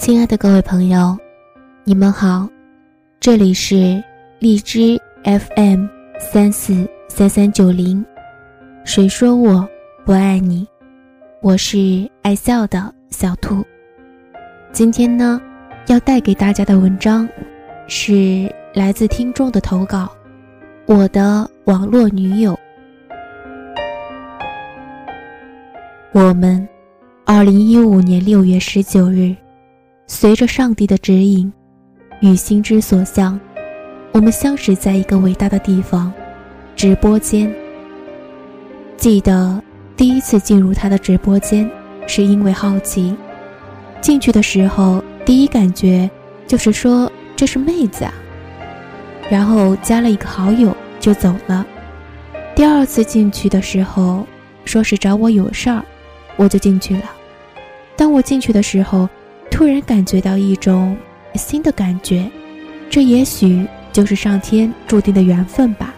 亲爱的各位朋友，你们好，这里是荔枝 FM 三四三三九零。谁说我不爱你？我是爱笑的小兔。今天呢，要带给大家的文章是来自听众的投稿。我的网络女友，我们，二零一五年六月十九日。随着上帝的指引，与心之所向，我们相识在一个伟大的地方——直播间。记得第一次进入他的直播间，是因为好奇。进去的时候，第一感觉就是说这是妹子啊，然后加了一个好友就走了。第二次进去的时候，说是找我有事儿，我就进去了。当我进去的时候，突然感觉到一种新的感觉，这也许就是上天注定的缘分吧。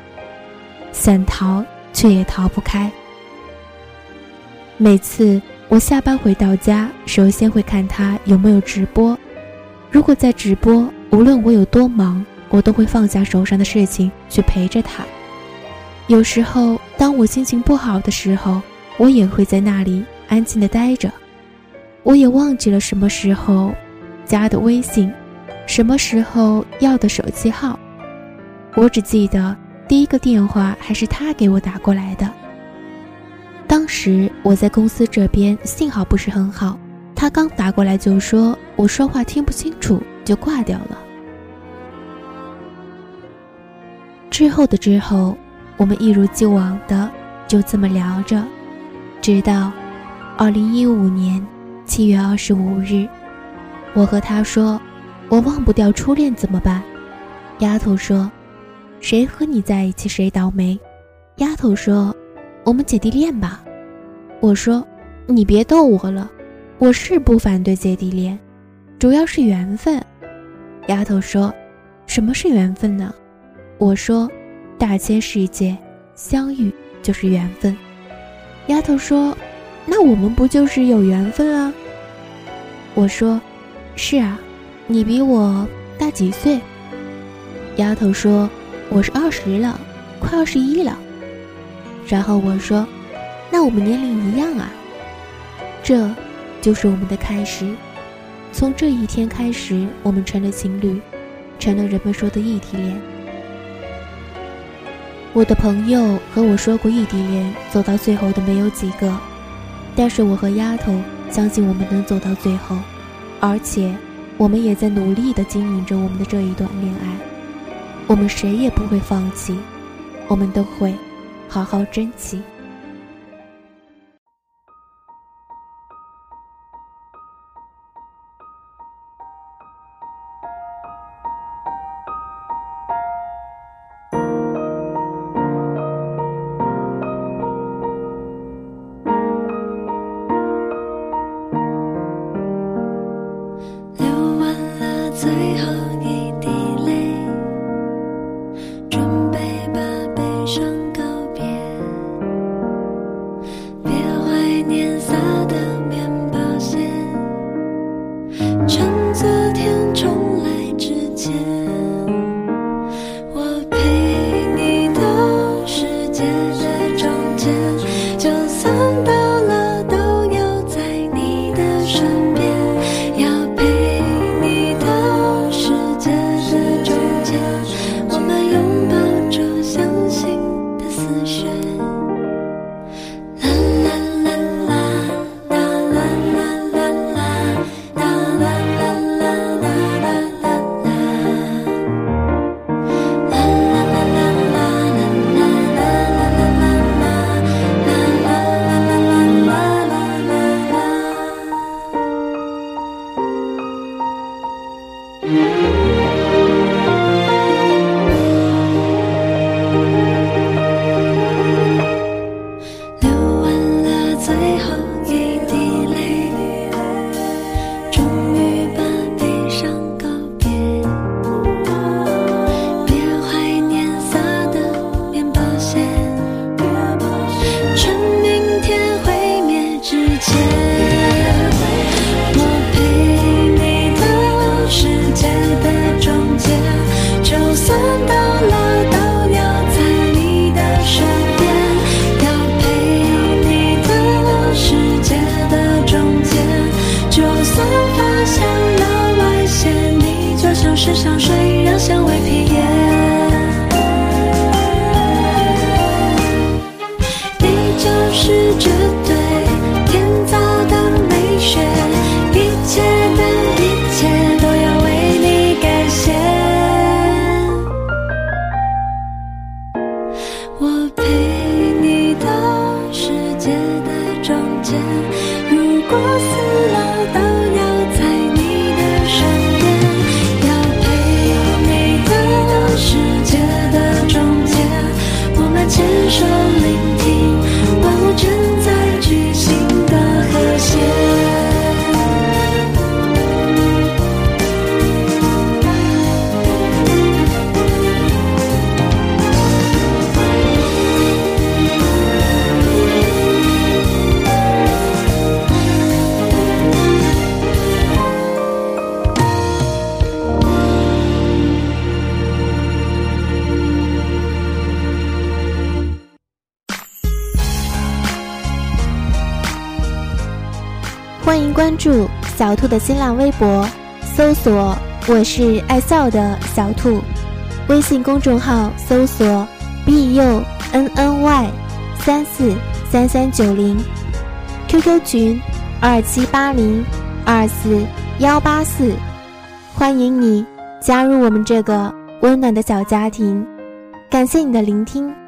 想逃却也逃不开。每次我下班回到家，首先会看他有没有直播。如果在直播，无论我有多忙，我都会放下手上的事情去陪着他。有时候，当我心情不好的时候，我也会在那里安静的待着。我也忘记了什么时候加的微信，什么时候要的手机号，我只记得第一个电话还是他给我打过来的。当时我在公司这边信号不是很好，他刚打过来就说我说话听不清楚，就挂掉了。之后的之后，我们一如既往的就这么聊着，直到二零一五年。七月二十五日，我和他说：“我忘不掉初恋怎么办？”丫头说：“谁和你在一起谁倒霉。”丫头说：“我们姐弟恋吧。”我说：“你别逗我了，我是不反对姐弟恋，主要是缘分。”丫头说：“什么是缘分呢？”我说：“大千世界，相遇就是缘分。”丫头说：“那我们不就是有缘分啊？”我说：“是啊，你比我大几岁？”丫头说：“我是二十了，快二十一了。”然后我说：“那我们年龄一样啊。”这，就是我们的开始。从这一天开始，我们成了情侣，成了人们说的异地恋。我的朋友和我说过，异地恋走到最后的没有几个，但是我和丫头。相信我们能走到最后，而且我们也在努力的经营着我们的这一段恋爱。我们谁也不会放弃，我们都会好好珍惜。最后一滴泪，准备把悲伤告别。别怀念撒的面包屑，趁昨天重来之前。关注小兔的新浪微博，搜索“我是爱笑的小兔”，微信公众号搜索 “b u n n y 三四三三九零 ”，QQ 群二七八零二四幺八四，欢迎你加入我们这个温暖的小家庭。感谢你的聆听。